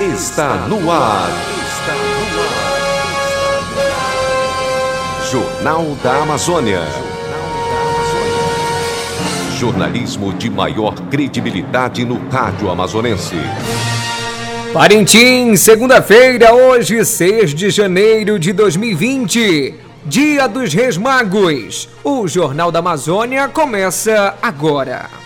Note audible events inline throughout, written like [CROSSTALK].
está no ar. Jornal da Amazônia. Jornalismo de maior credibilidade no rádio amazonense. Parintins, segunda-feira, hoje, 6 de janeiro de 2020. Dia dos Reis Magos. O Jornal da Amazônia começa agora.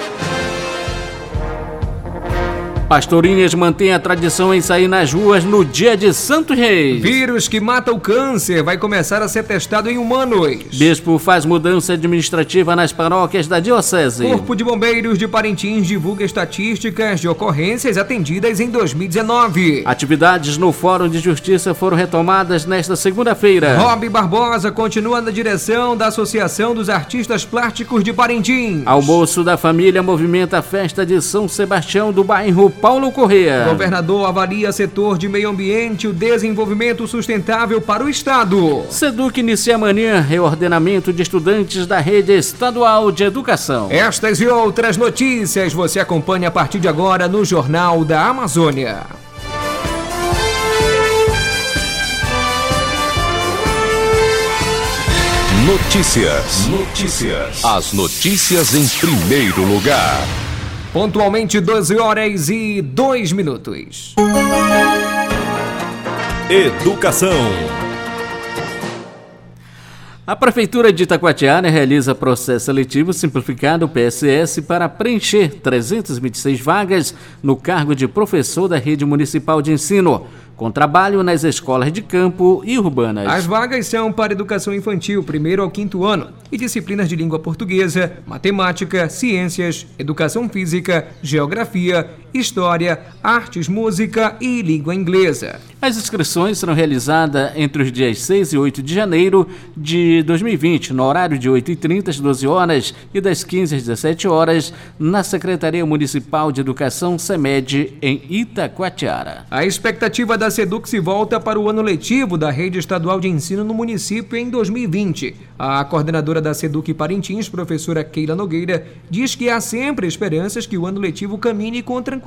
Pastorinhas mantém a tradição em sair nas ruas no dia de Santos Reis. Vírus que mata o câncer vai começar a ser testado em humanos. Bispo faz mudança administrativa nas paróquias da Diocese. Corpo de Bombeiros de Parintins divulga estatísticas de ocorrências atendidas em 2019. Atividades no Fórum de Justiça foram retomadas nesta segunda-feira. Rob Barbosa continua na direção da Associação dos Artistas Plásticos de Parintins. Almoço da família movimenta a festa de São Sebastião do bairro Paulo Correa. Governador avalia setor de meio ambiente e o desenvolvimento sustentável para o Estado. Seduc inicia amanhã reordenamento de estudantes da rede estadual de educação. Estas e outras notícias você acompanha a partir de agora no Jornal da Amazônia. Notícias. Notícias. As notícias em primeiro lugar. Pontualmente 12 horas e 2 minutos. Educação. A Prefeitura de Itacoatiara realiza processo seletivo simplificado PSS para preencher 326 vagas no cargo de professor da rede municipal de ensino com trabalho nas escolas de campo e urbanas. As vagas são para educação infantil, primeiro ao quinto ano, e disciplinas de língua portuguesa, matemática, ciências, educação física, geografia, história, artes, música e língua inglesa. As inscrições serão realizadas entre os dias 6 e 8 de janeiro de 2020, no horário de 8h30 às 12 horas e das 15 às 17 horas, na Secretaria Municipal de Educação SEMED, em Itacoatiara. A expectativa da SEDUC se volta para o ano letivo da Rede Estadual de Ensino no município em 2020. A coordenadora da SEDUC Parintins, professora Keila Nogueira, diz que há sempre esperanças que o ano letivo caminhe com tranquilidade,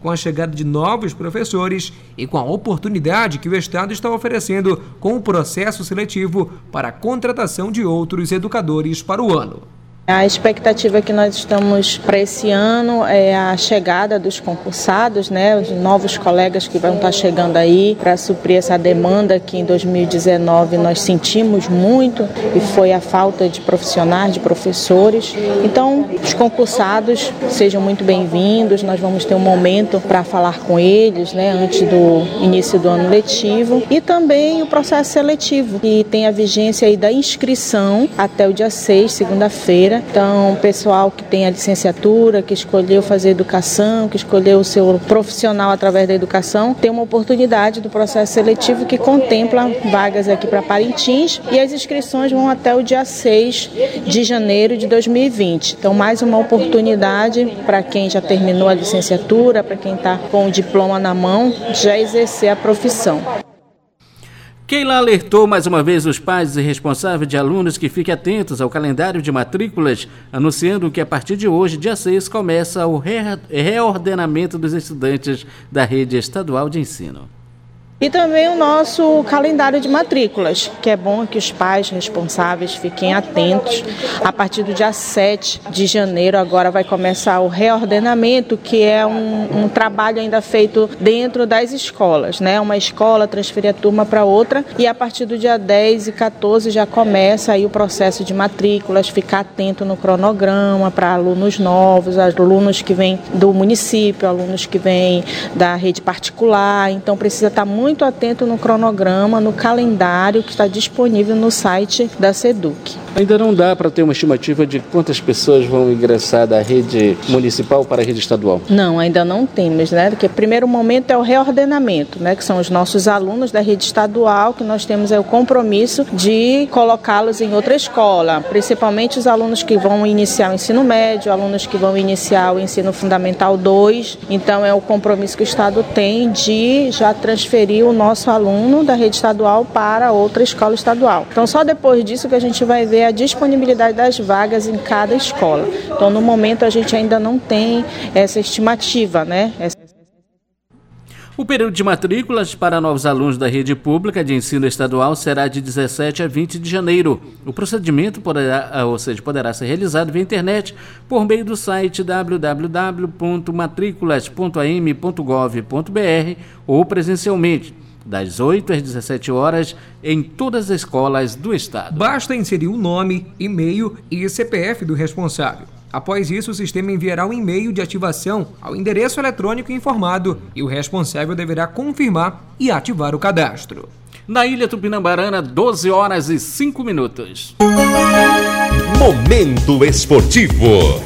com a chegada de novos professores e com a oportunidade que o Estado está oferecendo com o processo seletivo para a contratação de outros educadores para o ano. A expectativa que nós estamos para esse ano é a chegada dos concursados, né, os novos colegas que vão estar chegando aí para suprir essa demanda que em 2019 nós sentimos muito e foi a falta de profissionais, de professores. Então, os concursados sejam muito bem-vindos. Nós vamos ter um momento para falar com eles, né, antes do início do ano letivo e também o processo seletivo que tem a vigência aí da inscrição até o dia 6, segunda-feira então, pessoal que tem a licenciatura, que escolheu fazer educação, que escolheu o seu profissional através da educação, tem uma oportunidade do processo seletivo que contempla vagas aqui para Parintins e as inscrições vão até o dia 6 de janeiro de 2020. Então, mais uma oportunidade para quem já terminou a licenciatura, para quem está com o diploma na mão, já exercer a profissão. Keila alertou mais uma vez os pais e responsáveis de alunos que fiquem atentos ao calendário de matrículas, anunciando que a partir de hoje, dia 6, começa o reordenamento dos estudantes da rede estadual de ensino. E também o nosso calendário de matrículas, que é bom que os pais responsáveis fiquem atentos. A partir do dia 7 de janeiro, agora vai começar o reordenamento, que é um, um trabalho ainda feito dentro das escolas, né? Uma escola transferir a turma para outra e a partir do dia 10 e 14 já começa aí o processo de matrículas, ficar atento no cronograma para alunos novos, alunos que vêm do município, alunos que vêm da rede particular, então precisa estar muito muito atento no cronograma, no calendário que está disponível no site da SEDUC. Ainda não dá para ter uma estimativa de quantas pessoas vão ingressar da rede municipal para a rede estadual? Não, ainda não temos, né? Porque o primeiro momento é o reordenamento, né? Que são os nossos alunos da rede estadual, que nós temos é o compromisso de colocá-los em outra escola, principalmente os alunos que vão iniciar o ensino médio, alunos que vão iniciar o ensino fundamental 2. Então é o compromisso que o Estado tem de já transferir transferir o nosso aluno da rede estadual para outra escola estadual. Então, só depois disso que a gente vai ver a disponibilidade das vagas em cada escola. Então, no momento, a gente ainda não tem essa estimativa, né? O período de matrículas para novos alunos da rede pública de ensino estadual será de 17 a 20 de janeiro. O procedimento poderá, ou seja, poderá ser realizado via internet por meio do site www.matriculas.am.gov.br ou presencialmente das 8 às 17 horas em todas as escolas do estado. Basta inserir o nome, e-mail e CPF do responsável. Após isso, o sistema enviará um e-mail de ativação ao endereço eletrônico informado e o responsável deverá confirmar e ativar o cadastro. Na Ilha Tupinambarana, 12 horas e 5 minutos. Momento Esportivo.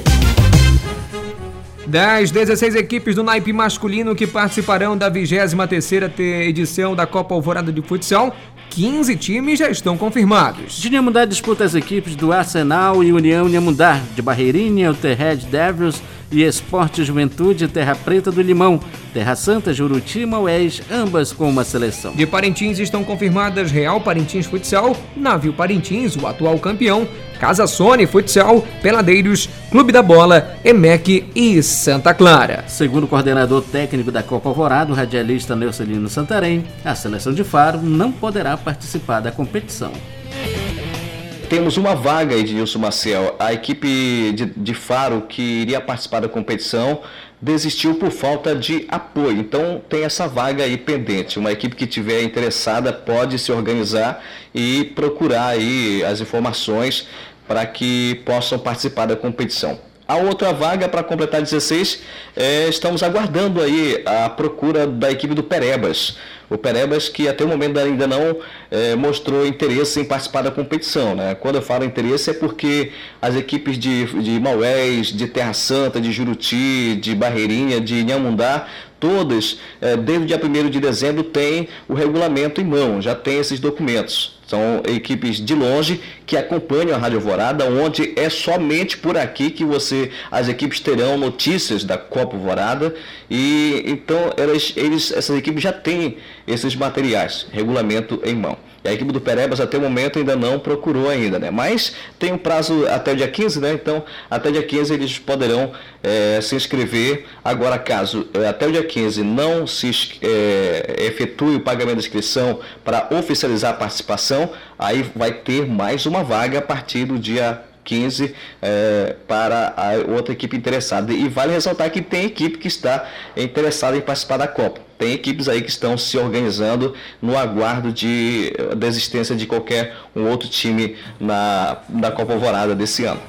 Das 16 equipes do naipe masculino que participarão da 23ª edição da Copa Alvorada de Futsal, 15 times já estão confirmados. De Nhamundá disputa as equipes do Arsenal e União Nhamundá, de Barreirinha, o The Red Devils e Esporte Juventude Terra Preta do Limão, Terra Santa, Juruti Maués, ambas com uma seleção. De Parintins estão confirmadas Real Parintins Futsal, Navio Parintins, o atual campeão, Casa Sony Futsal, Peladeiros, Clube da Bola, EMEC e Santa Clara. Segundo o coordenador técnico da Copa Alvorada, o radialista Neucelino Santarém, a seleção de Faro não poderá participar da competição. Temos uma vaga, Edilson Maciel. A equipe de, de Faro que iria participar da competição desistiu por falta de apoio. Então tem essa vaga aí pendente. Uma equipe que tiver interessada pode se organizar e procurar aí as informações para que possam participar da competição. A outra vaga para completar 16, é, estamos aguardando aí a procura da equipe do Perebas. O Perebas que até o momento ainda não é, mostrou interesse em participar da competição. Né? Quando eu falo interesse é porque as equipes de, de Maués, de Terra Santa, de Juruti, de Barreirinha, de Nhamundá, todas, é, desde o dia 1 de dezembro, têm o regulamento em mão, já tem esses documentos. São equipes de longe que acompanham a Rádio Alvorada, onde é somente por aqui que você, as equipes terão notícias da Copa Alvorada e então elas, eles, essas equipes já têm esses materiais, regulamento em mão. E a equipe do Perebas até o momento ainda não procurou ainda, né? Mas tem um prazo até o dia 15, né? Então, até o dia 15 eles poderão é, se inscrever. Agora, caso é, até o dia 15 não se é, efetue o pagamento da inscrição para oficializar a participação, aí vai ter mais uma vaga a partir do dia 15 é, para a outra equipe interessada. E vale ressaltar que tem equipe que está interessada em participar da Copa. Tem equipes aí que estão se organizando no aguardo de desistência de qualquer um outro time na, na Copa Alvorada desse ano.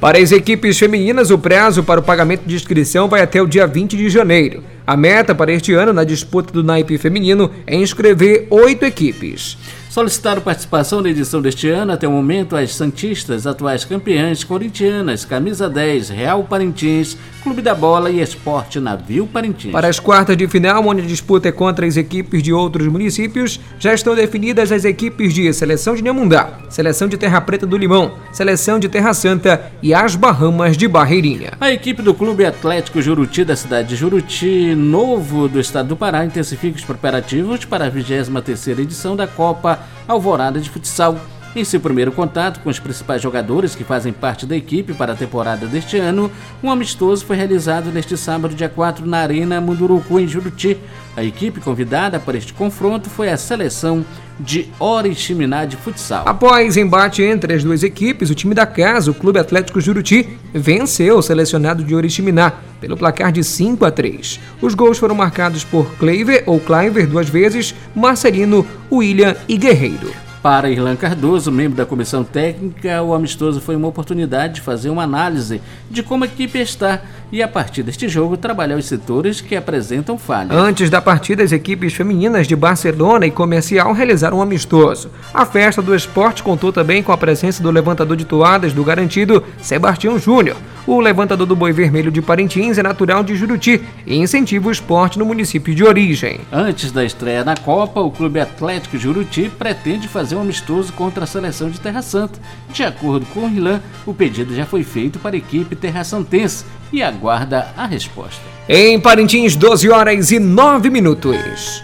Para as equipes femininas, o prazo para o pagamento de inscrição vai até o dia 20 de janeiro. A meta para este ano na disputa do naipe feminino é inscrever oito equipes. Solicitaram participação na edição deste ano até o momento as Santistas, atuais campeãs corintianas, Camisa 10, Real Parintins, Clube da Bola e Esporte Navio Parintins. Para as quartas de final, onde a disputa é contra as equipes de outros municípios, já estão definidas as equipes de Seleção de Nemundá, Seleção de Terra Preta do Limão, Seleção de Terra Santa e as Bahamas de Barreirinha. A equipe do Clube Atlético Juruti da cidade de Juruti, novo do estado do Pará, intensifica os preparativos para a 23ª edição da Copa Alvorada de Futsal. Em seu primeiro contato com os principais jogadores que fazem parte da equipe para a temporada deste ano, um amistoso foi realizado neste sábado, dia 4, na Arena Munduruku, em Juruti. A equipe convidada para este confronto foi a seleção de Oriximiná de futsal. Após embate entre as duas equipes, o time da casa, o Clube Atlético Juruti, venceu o selecionado de Oriximiná pelo placar de 5 a 3. Os gols foram marcados por Cleiver ou Cliver duas vezes, Marcelino, William e Guerreiro. Para Irlan Cardoso, membro da comissão técnica, o amistoso foi uma oportunidade de fazer uma análise de como a equipe está e, a partir deste jogo, trabalhar os setores que apresentam falhas. Antes da partida, as equipes femininas de Barcelona e Comercial realizaram um amistoso. A festa do esporte contou também com a presença do levantador de toadas do garantido Sebastião Júnior. O levantador do Boi Vermelho de Parintins é natural de Juruti e incentiva o esporte no município de origem. Antes da estreia na Copa, o Clube Atlético Juruti pretende fazer fazer um amistoso contra a seleção de Terra Santa. De acordo com o Rilan, o pedido já foi feito para a equipe terra-santense e aguarda a resposta. Em Parintins, 12 horas e 9 minutos.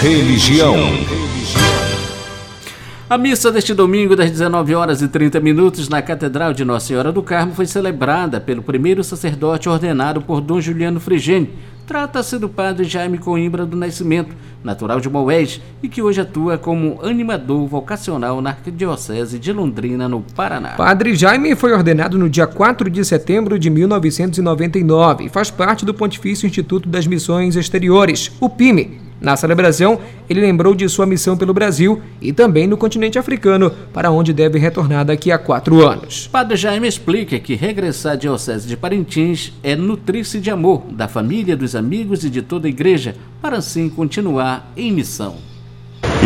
Religião. A missa deste domingo, das 19 horas e 30 minutos, na Catedral de Nossa Senhora do Carmo, foi celebrada pelo primeiro sacerdote ordenado por Dom Juliano Frigene. Trata-se do padre Jaime Coimbra do Nascimento, natural de Moés, e que hoje atua como animador vocacional na Arquidiocese de Londrina, no Paraná. Padre Jaime foi ordenado no dia 4 de setembro de 1999 e faz parte do Pontifício Instituto das Missões Exteriores, o PIME, na celebração, ele lembrou de sua missão pelo Brasil e também no continente africano, para onde deve retornar daqui a quatro anos. Padre Jaime explica que regressar à Diocese de Parintins é nutrir-se de amor da família, dos amigos e de toda a igreja, para assim continuar em missão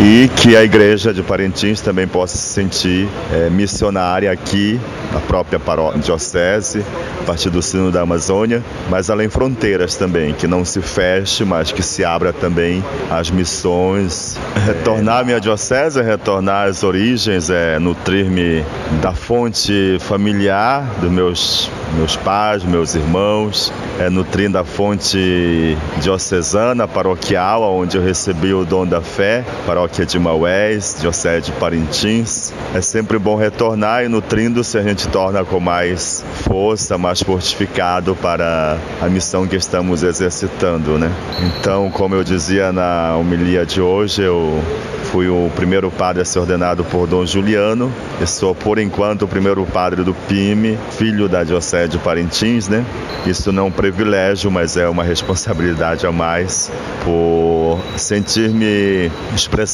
e que a igreja de Parintins também possa se sentir é, missionária aqui, na própria diocese, a partir do sino da Amazônia, mas além fronteiras também, que não se feche, mas que se abra também às missões. Retornar à minha diocese é retornar às origens, é nutrir-me da fonte familiar dos meus, meus pais, meus irmãos, é nutrir da fonte diocesana, paroquial, onde eu recebi o dom da fé, paróquia de Maués, Diocese de Parintins. É sempre bom retornar e nutrindo-se a gente torna com mais força, mais fortificado para a missão que estamos exercitando, né? Então, como eu dizia na homilia de hoje, eu fui o primeiro padre a ser ordenado por Dom Juliano. Eu sou, por enquanto, o primeiro padre do PIME, filho da Diocese de Parintins, né? Isso não é um privilégio, mas é uma [LAUGHS] responsabilidade a mais por sentir-me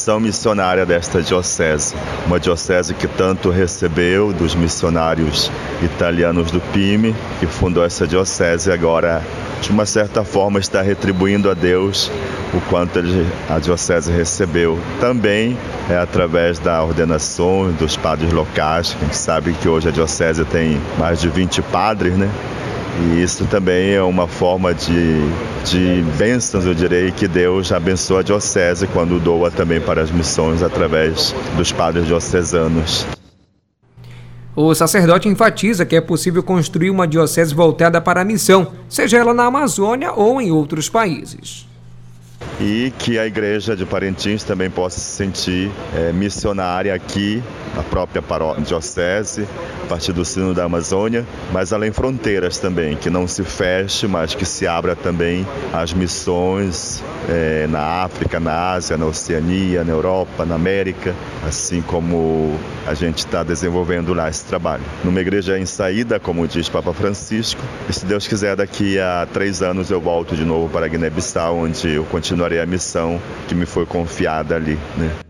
expressão missionária desta diocese. Uma diocese que tanto recebeu dos missionários italianos do PIME, que fundou essa diocese agora de uma certa forma está retribuindo a Deus o quanto ele, a diocese recebeu. Também é através da ordenação dos padres locais, a gente sabe que hoje a diocese tem mais de 20 padres, né? E isso também é uma forma de, de bênçãos, eu direi, que Deus abençoa a diocese quando doa também para as missões através dos padres diocesanos. O sacerdote enfatiza que é possível construir uma diocese voltada para a missão, seja ela na Amazônia ou em outros países e que a igreja de Parintins também possa se sentir é, missionária aqui na própria diocese, a partir do sino da Amazônia, mas além fronteiras também, que não se feche, mas que se abra também às missões é, na África, na Ásia, na Oceania, na Europa, na América, assim como a gente está desenvolvendo lá esse trabalho. Numa igreja em saída, como diz Papa Francisco, e se Deus quiser, daqui a três anos eu volto de novo para Guiné-Bissau, onde eu continuarei a missão que me foi confiada ali. Né?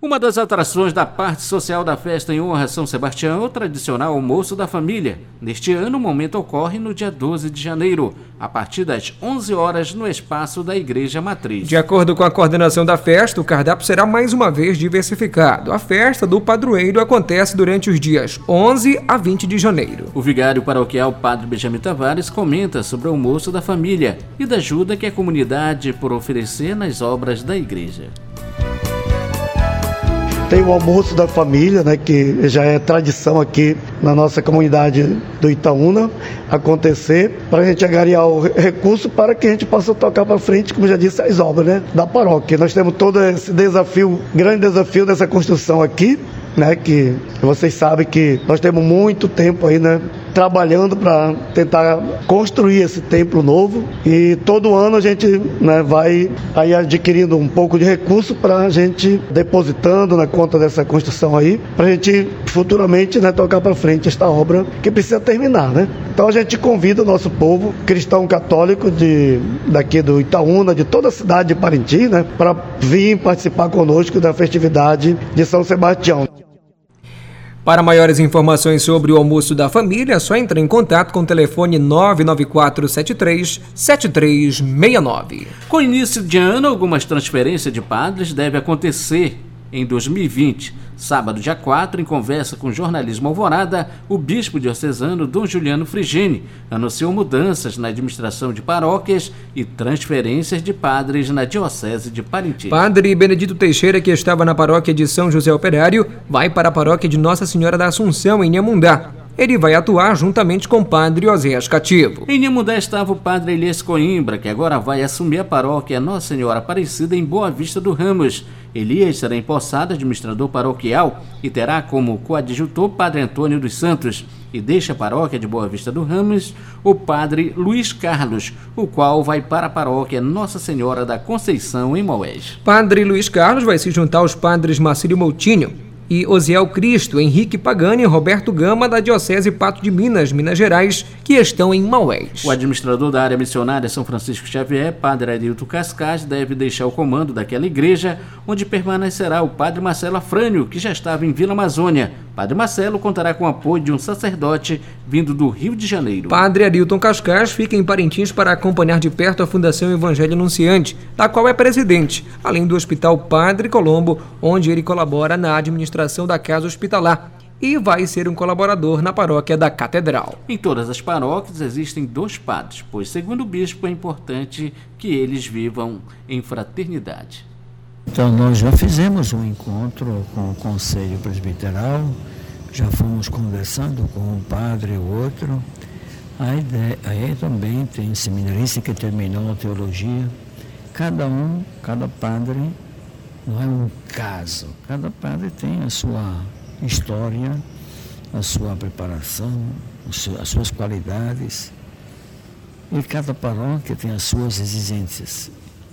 Uma das atrações da parte social da festa em honra a São Sebastião é o tradicional almoço da família. Neste ano, o momento ocorre no dia 12 de janeiro, a partir das 11 horas no espaço da Igreja Matriz. De acordo com a coordenação da festa, o cardápio será mais uma vez diversificado. A festa do padroeiro acontece durante os dias 11 a 20 de janeiro. O vigário paroquial Padre Benjamin Tavares comenta sobre o almoço da família e da ajuda que a comunidade por oferecer nas obras da igreja. Tem o almoço da família, né, que já é tradição aqui na nossa comunidade do Itaúna acontecer, para a gente agariar o recurso para que a gente possa tocar para frente, como já disse, as obras né, da paróquia. Nós temos todo esse desafio, grande desafio dessa construção aqui, né, que vocês sabem que nós temos muito tempo aí, né, trabalhando para tentar construir esse templo novo e todo ano a gente né, vai aí adquirindo um pouco de recurso para a gente depositando na conta dessa construção aí, para a gente futuramente né, tocar para frente esta obra que precisa terminar, né? Então a gente convida o nosso povo cristão católico de daqui do Itaúna, de toda a cidade de Parintins, né, para vir participar conosco da festividade de São Sebastião. Para maiores informações sobre o almoço da família, é só entre em contato com o telefone 99473 7369. Com início de ano, algumas transferências de padres devem acontecer em 2020. Sábado, dia 4, em conversa com o jornalismo Alvorada, o bispo diocesano Dom Juliano Frigini anunciou mudanças na administração de paróquias e transferências de padres na diocese de Parintins. Padre Benedito Teixeira, que estava na paróquia de São José Operário, vai para a paróquia de Nossa Senhora da Assunção, em Nhamundá ele vai atuar juntamente com o padre Oséias Cativo. Em Nimudé estava o padre Elias Coimbra, que agora vai assumir a paróquia Nossa Senhora Aparecida em Boa Vista do Ramos. Elias será empossado administrador paroquial e terá como coadjutor padre Antônio dos Santos e deixa a paróquia de Boa Vista do Ramos o padre Luiz Carlos, o qual vai para a paróquia Nossa Senhora da Conceição em Moés. Padre Luiz Carlos vai se juntar aos padres Marcílio Moutinho, e Osiel Cristo, Henrique Pagani e Roberto Gama, da Diocese Pato de Minas, Minas Gerais, que estão em Maués. O administrador da área missionária São Francisco Xavier, Padre Arilton Cascais, deve deixar o comando daquela igreja, onde permanecerá o Padre Marcelo Afrânio, que já estava em Vila Amazônia. Padre Marcelo contará com o apoio de um sacerdote vindo do Rio de Janeiro. Padre Arilton Cascais fica em Parintins para acompanhar de perto a Fundação Evangelho Anunciante, da qual é presidente, além do Hospital Padre Colombo, onde ele colabora na administração da casa hospitalar e vai ser um colaborador na paróquia da Catedral. Em todas as paróquias existem dois padres, pois, segundo o bispo, é importante que eles vivam em fraternidade. Então, nós já fizemos um encontro com o Conselho Presbiteral, já fomos conversando com um padre e outro. Aí também tem seminarista que terminou a teologia. Cada um, cada padre, não é um caso, cada padre tem a sua história, a sua preparação, as suas qualidades. E cada paróquia tem as suas exigências.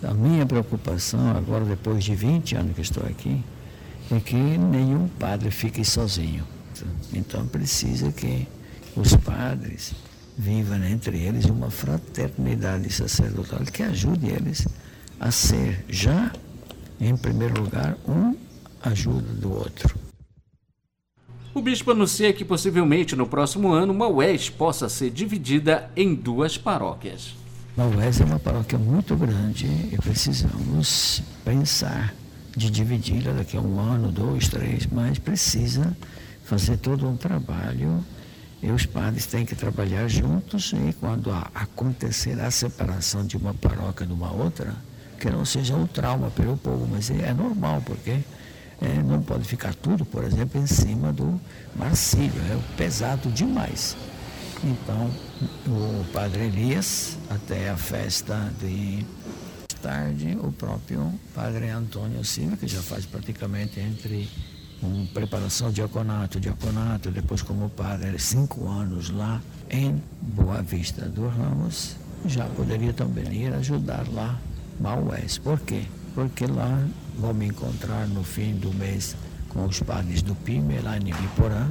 A minha preocupação, agora depois de 20 anos que estou aqui, é que nenhum padre fique sozinho. Então precisa que os padres vivam entre eles uma fraternidade sacerdotal que ajude eles a ser já, em primeiro lugar, um ajuda do outro. O bispo anuncia que possivelmente no próximo ano Maués possa ser dividida em duas paróquias. Maués é uma paróquia muito grande e precisamos pensar de dividi-la daqui a um ano, dois, três, mas precisa fazer todo um trabalho e os padres têm que trabalhar juntos e quando acontecer a separação de uma paróquia de uma outra, que não seja um trauma pelo povo, mas é normal, porque é, não pode ficar tudo, por exemplo, em cima do Marcílio, é pesado demais. Então, o padre Elias, até a festa de tarde, o próprio padre Antônio Silva, que já faz praticamente entre uma preparação diaconato, diaconato, depois como padre, cinco anos lá em Boa Vista do Ramos, já poderia também ir ajudar lá Maués. Por quê? Porque lá vou me encontrar no fim do mês com os padres do PIME, lá em Ibiporã,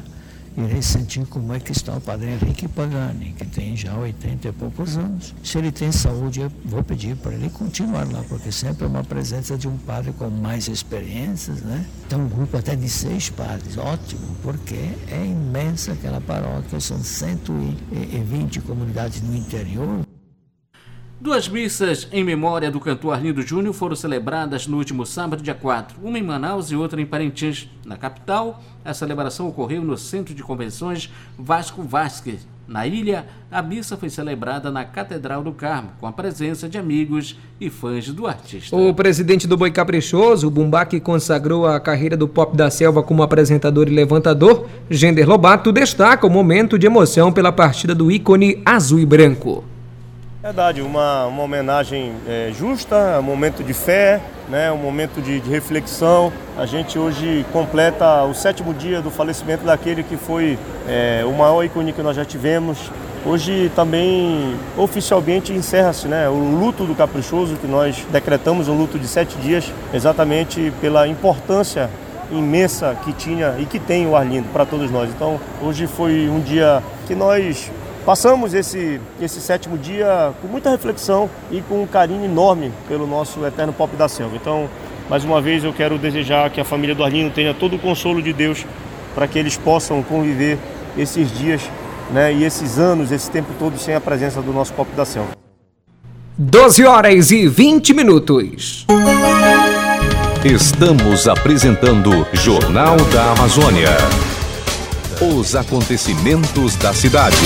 irei sentir como é que está o padre Henrique Pagani, que tem já 80 e poucos anos. Se ele tem saúde, eu vou pedir para ele continuar lá, porque sempre é uma presença de um padre com mais experiências, né? Tem um grupo até de seis padres, ótimo, porque é imensa aquela paróquia, são 120 comunidades no interior. Duas missas em memória do cantor Arlindo Júnior foram celebradas no último sábado, dia 4, uma em Manaus e outra em Parintins. Na capital, a celebração ocorreu no Centro de Convenções Vasco Vasquez. Na ilha, a missa foi celebrada na Catedral do Carmo, com a presença de amigos e fãs do artista. O presidente do Boi Caprichoso, o Bumbá, que consagrou a carreira do pop da selva como apresentador e levantador, Gender Lobato, destaca o momento de emoção pela partida do ícone azul e branco. Verdade, uma, uma homenagem é, justa, um momento de fé, né, um momento de, de, reflexão. A gente hoje completa o sétimo dia do falecimento daquele que foi é, o maior ícone que nós já tivemos. Hoje também oficialmente encerra-se né, o luto do caprichoso, que nós decretamos um luto de sete dias, exatamente pela importância imensa que tinha e que tem o Arlindo para todos nós. Então hoje foi um dia que nós Passamos esse, esse sétimo dia com muita reflexão e com um carinho enorme pelo nosso eterno pop da selva. Então, mais uma vez, eu quero desejar que a família do Arlindo tenha todo o consolo de Deus para que eles possam conviver esses dias né, e esses anos, esse tempo todo sem a presença do nosso pop da selva. 12 horas e 20 minutos. Estamos apresentando Jornal da Amazônia. Os acontecimentos da cidade.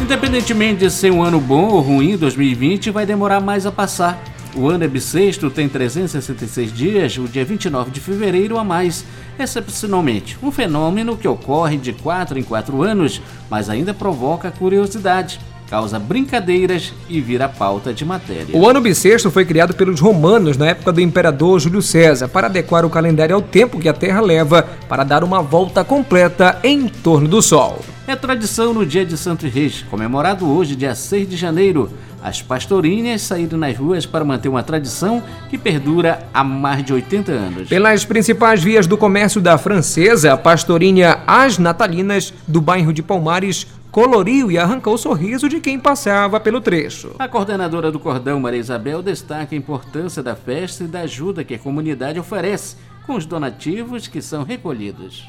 Independentemente de ser um ano bom ou ruim, 2020 vai demorar mais a passar. O ano é bissexto, tem 366 dias, o dia 29 de fevereiro a mais, excepcionalmente. Um fenômeno que ocorre de 4 em 4 anos, mas ainda provoca curiosidade causa brincadeiras e vira pauta de matéria. O ano bissexto foi criado pelos romanos na época do imperador Júlio César para adequar o calendário ao tempo que a Terra leva para dar uma volta completa em torno do Sol. É tradição no dia de Santos Reis, comemorado hoje, dia 6 de janeiro. As pastorinhas saíram nas ruas para manter uma tradição que perdura há mais de 80 anos. Pelas principais vias do comércio da Francesa, a pastorinha As Natalinas, do bairro de Palmares, coloriu e arrancou o sorriso de quem passava pelo trecho. A coordenadora do Cordão, Maria Isabel, destaca a importância da festa e da ajuda que a comunidade oferece com os donativos que são recolhidos.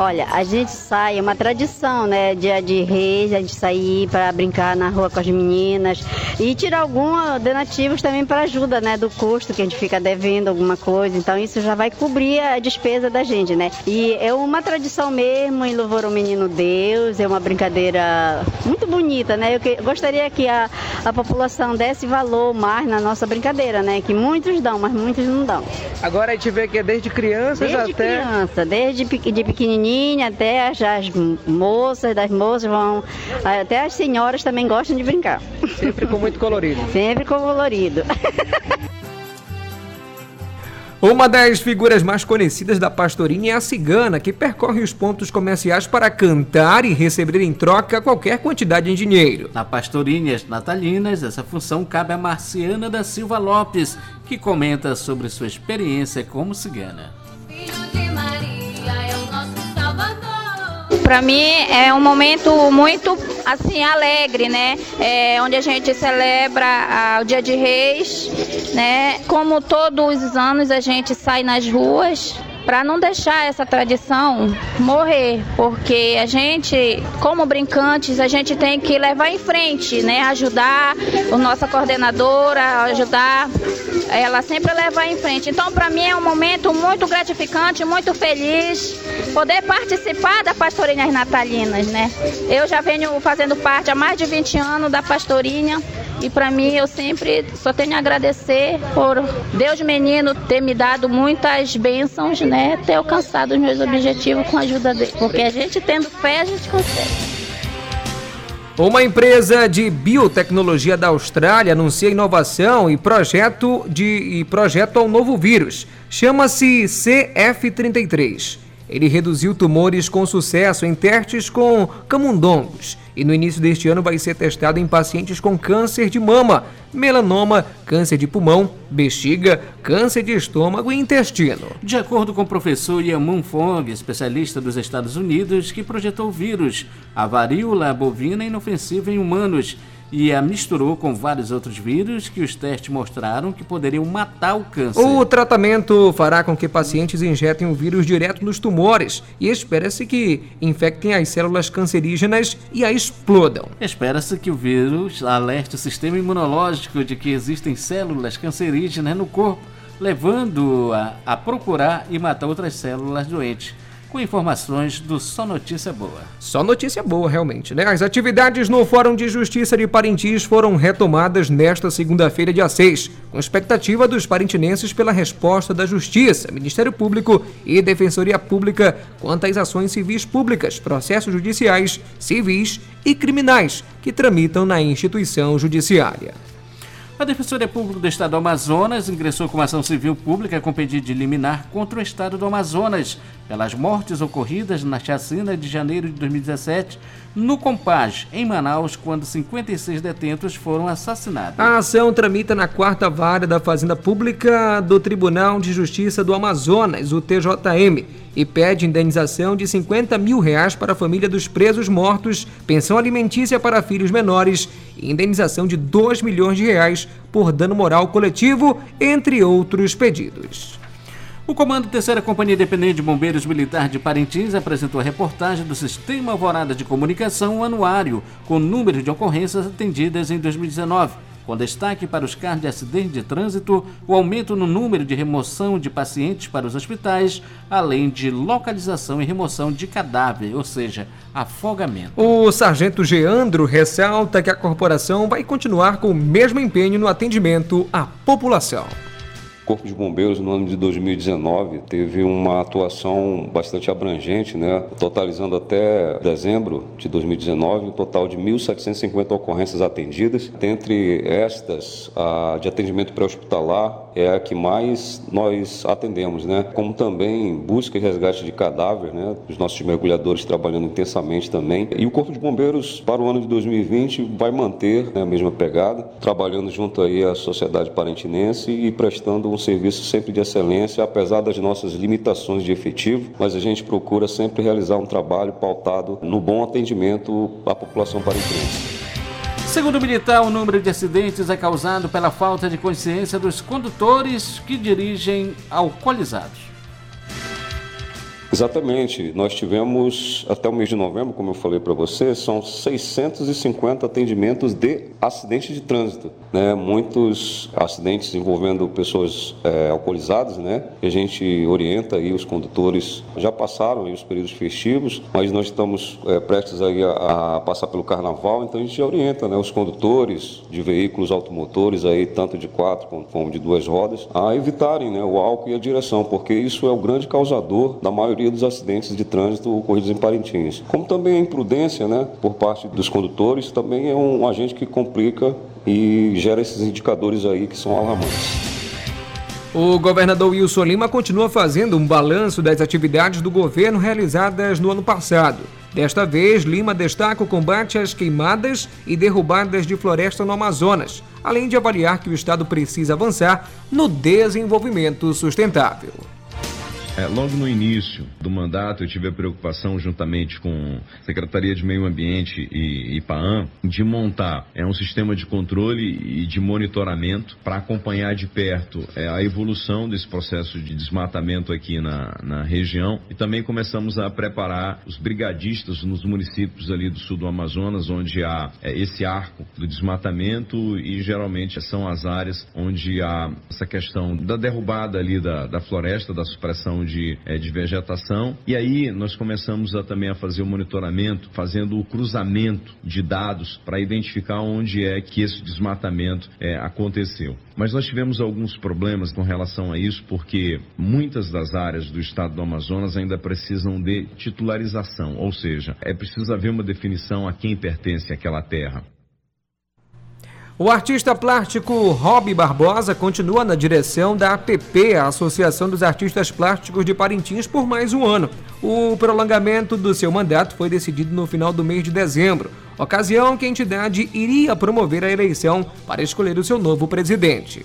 Olha, a gente sai, é uma tradição, né? Dia de reis, a gente sair para brincar na rua com as meninas e tirar alguns donativos também para ajuda, né? Do custo que a gente fica devendo alguma coisa. Então isso já vai cobrir a despesa da gente, né? E é uma tradição mesmo em louvor ao menino Deus, é uma brincadeira muito bonita, né? Eu, que, gostaria que a, a população desse valor mais na nossa brincadeira, né? Que muitos dão, mas muitos não dão. Agora a gente vê que é desde crianças desde até... Desde criança, desde de pequenininho até as, as moças, das moças vão. Até as senhoras também gostam de brincar. Sempre com muito colorido. [LAUGHS] Sempre com colorido. Uma das figuras mais conhecidas da pastorinha é a cigana, que percorre os pontos comerciais para cantar e receber em troca qualquer quantidade em dinheiro. Na Pastorinhas Natalinas, essa função cabe a Marciana da Silva Lopes, que comenta sobre sua experiência como cigana. Para mim é um momento muito assim alegre, né? É, onde a gente celebra a, o Dia de Reis, né? Como todos os anos a gente sai nas ruas para não deixar essa tradição morrer, porque a gente, como brincantes, a gente tem que levar em frente, né? Ajudar a nossa coordenadora, ajudar ela sempre levar em frente. Então, para mim é um momento muito gratificante, muito feliz poder participar da Pastorinhas Natalinas, né? Eu já venho fazendo parte há mais de 20 anos da Pastorinha e para mim eu sempre só tenho a agradecer por Deus menino ter me dado muitas bênçãos, né? Ter alcançado os meus objetivos com a ajuda dele. Porque a gente tendo fé, a gente consegue. Uma empresa de biotecnologia da Austrália anuncia inovação e projeto de e projeto ao novo vírus. Chama-se CF33. Ele reduziu tumores com sucesso em testes com camundongos e no início deste ano vai ser testado em pacientes com câncer de mama, melanoma, câncer de pulmão, bexiga, câncer de estômago e intestino. De acordo com o professor Yamun Fong, especialista dos Estados Unidos, que projetou o vírus, a varíola bovina inofensiva em humanos e a misturou com vários outros vírus que os testes mostraram que poderiam matar o câncer. O tratamento fará com que pacientes injetem o vírus direto nos tumores e espera-se que infectem as células cancerígenas e a explodam. Espera-se que o vírus alerte o sistema imunológico de que existem células cancerígenas no corpo, levando-o a, a procurar e matar outras células doentes com informações do Só Notícia Boa. Só notícia boa, realmente, né? As atividades no Fórum de Justiça de Parintins foram retomadas nesta segunda-feira, dia 6, com expectativa dos parintinenses pela resposta da Justiça, Ministério Público e Defensoria Pública quanto às ações civis públicas, processos judiciais, civis e criminais que tramitam na instituição judiciária. A Defensoria Pública do Estado do Amazonas ingressou com ação civil pública com pedido de liminar contra o Estado do Amazonas pelas mortes ocorridas na chacina de janeiro de 2017 no Compage, em Manaus, quando 56 detentos foram assassinados. A ação tramita na quarta vara da Fazenda Pública do Tribunal de Justiça do Amazonas, o TJM e pede indenização de 50 mil reais para a família dos presos mortos, pensão alimentícia para filhos menores e indenização de 2 milhões de reais por dano moral coletivo, entre outros pedidos. O Comando Terceira Companhia Independente de Bombeiros Militar de Parintins apresentou a reportagem do Sistema Alvorada de Comunicação anuário, com número de ocorrências atendidas em 2019 com destaque para os casos de acidente de trânsito, o aumento no número de remoção de pacientes para os hospitais, além de localização e remoção de cadáver, ou seja, afogamento. O sargento Geandro ressalta que a corporação vai continuar com o mesmo empenho no atendimento à população. Corpo de Bombeiros no ano de 2019 teve uma atuação bastante abrangente, né? totalizando até dezembro de 2019 um total de 1.750 ocorrências atendidas. Dentre estas, a de atendimento pré-hospitalar é a que mais nós atendemos, né? como também busca e resgate de cadáver, né? os nossos mergulhadores trabalhando intensamente também. E o Corpo de Bombeiros, para o ano de 2020, vai manter né, a mesma pegada, trabalhando junto aí à sociedade parentinense e prestando um um serviço sempre de excelência, apesar das nossas limitações de efetivo, mas a gente procura sempre realizar um trabalho pautado no bom atendimento à população parentinense. Segundo o militar, o número de acidentes é causado pela falta de consciência dos condutores que dirigem alcoolizados. Exatamente. Nós tivemos, até o mês de novembro, como eu falei para você, são 650 atendimentos de acidentes de trânsito. Né? Muitos acidentes envolvendo pessoas é, alcoolizadas, né? A gente orienta aí os condutores, já passaram aí os períodos festivos, mas nós estamos é, prestes aí a, a, passar pelo carnaval, então a gente orienta né, os condutores de veículos automotores, aí, tanto de quatro como, como de duas rodas, a evitarem né, o álcool e a direção, porque isso é o grande causador da maioria maioria dos acidentes de trânsito ocorridos em Parintins. Como também a imprudência né, por parte dos condutores, também é um agente que complica e gera esses indicadores aí que são alarmantes. O governador Wilson Lima continua fazendo um balanço das atividades do governo realizadas no ano passado. Desta vez, Lima destaca o combate às queimadas e derrubadas de floresta no Amazonas, além de avaliar que o Estado precisa avançar no desenvolvimento sustentável. É, logo no início do mandato, eu tive a preocupação, juntamente com a Secretaria de Meio Ambiente e IPAAM, de montar é, um sistema de controle e de monitoramento para acompanhar de perto é, a evolução desse processo de desmatamento aqui na, na região. E também começamos a preparar os brigadistas nos municípios ali do sul do Amazonas, onde há é, esse arco do desmatamento e geralmente são as áreas onde há essa questão da derrubada ali da, da floresta, da supressão de, é, de vegetação. E aí nós começamos a, também a fazer o monitoramento, fazendo o cruzamento de dados para identificar onde é que esse desmatamento é, aconteceu. Mas nós tivemos alguns problemas com relação a isso, porque muitas das áreas do estado do Amazonas ainda precisam de titularização, ou seja, é preciso haver uma definição a quem pertence aquela terra. O artista plástico Rob Barbosa continua na direção da APP, a Associação dos Artistas Plásticos de Parintins, por mais um ano. O prolongamento do seu mandato foi decidido no final do mês de dezembro, ocasião que a entidade iria promover a eleição para escolher o seu novo presidente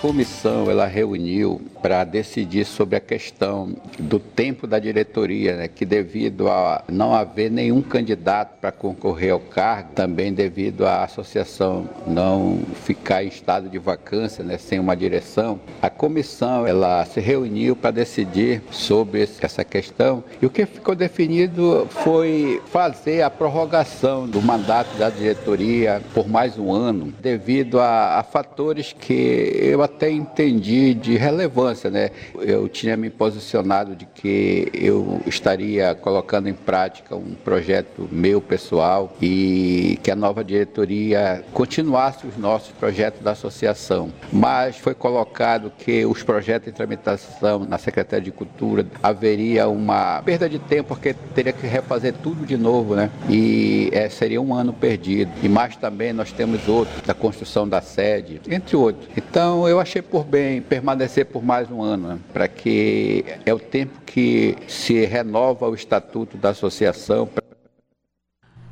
comissão ela reuniu para decidir sobre a questão do tempo da diretoria, né, que devido a não haver nenhum candidato para concorrer ao cargo, também devido à associação não ficar em estado de vacância, né, sem uma direção, a comissão ela se reuniu para decidir sobre essa questão. E o que ficou definido foi fazer a prorrogação do mandato da diretoria por mais um ano, devido a, a fatores que eu até entendi de relevância, né? Eu tinha me posicionado de que eu estaria colocando em prática um projeto meu pessoal e que a nova diretoria continuasse os nossos projetos da associação. Mas foi colocado que os projetos em tramitação na Secretaria de Cultura haveria uma perda de tempo porque teria que refazer tudo de novo, né? E é, seria um ano perdido. E mais também nós temos outro da construção da sede, entre outros. Então eu achei por bem permanecer por mais um ano, né? para que é o tempo que se renova o estatuto da associação.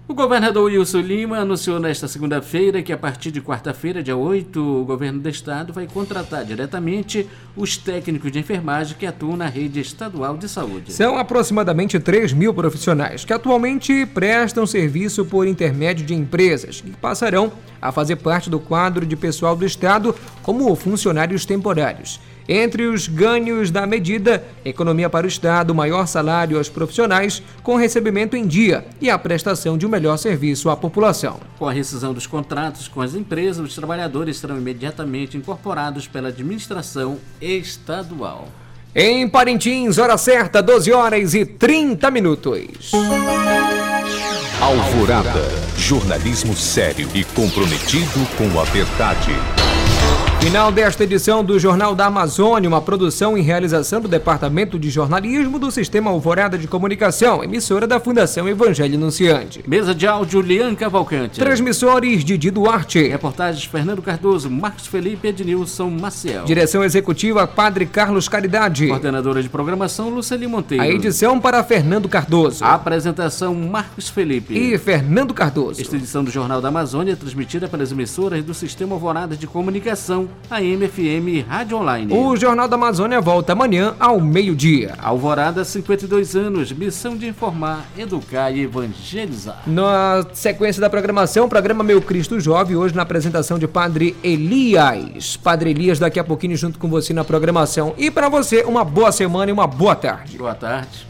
O governador Wilson Lima anunciou nesta segunda-feira que a partir de quarta-feira, dia 8, o governo do estado vai contratar diretamente os técnicos de enfermagem que atuam na rede estadual de saúde. São aproximadamente 3 mil profissionais que atualmente prestam serviço por intermédio de empresas que passarão a fazer parte do quadro de pessoal do estado como funcionários temporários. Entre os ganhos da medida, economia para o Estado, maior salário aos profissionais, com recebimento em dia e a prestação de um melhor serviço à população. Com a rescisão dos contratos com as empresas, os trabalhadores serão imediatamente incorporados pela administração estadual. Em Parintins, hora certa, 12 horas e 30 minutos. Alvorada. Jornalismo sério e comprometido com a verdade. Final desta edição do Jornal da Amazônia, uma produção e realização do Departamento de Jornalismo do Sistema Alvorada de Comunicação, emissora da Fundação Evangelho Anunciante. Mesa de áudio, Lian Cavalcante. Transmissores, Didi Duarte. Reportagens, Fernando Cardoso, Marcos Felipe e Ednilson Maciel. Direção Executiva, Padre Carlos Caridade. Coordenadora de Programação, Luceli Monteiro. A edição para Fernando Cardoso. A apresentação, Marcos Felipe. E Fernando Cardoso. Esta edição do Jornal da Amazônia é transmitida pelas emissoras do Sistema Alvorada de Comunicação, a MFM Rádio Online. O Jornal da Amazônia volta amanhã ao meio-dia. Alvorada, 52 anos, missão de informar, educar e evangelizar. Na sequência da programação, programa Meu Cristo Jovem, hoje na apresentação de Padre Elias. Padre Elias daqui a pouquinho junto com você na programação. E para você, uma boa semana e uma boa tarde. Boa tarde.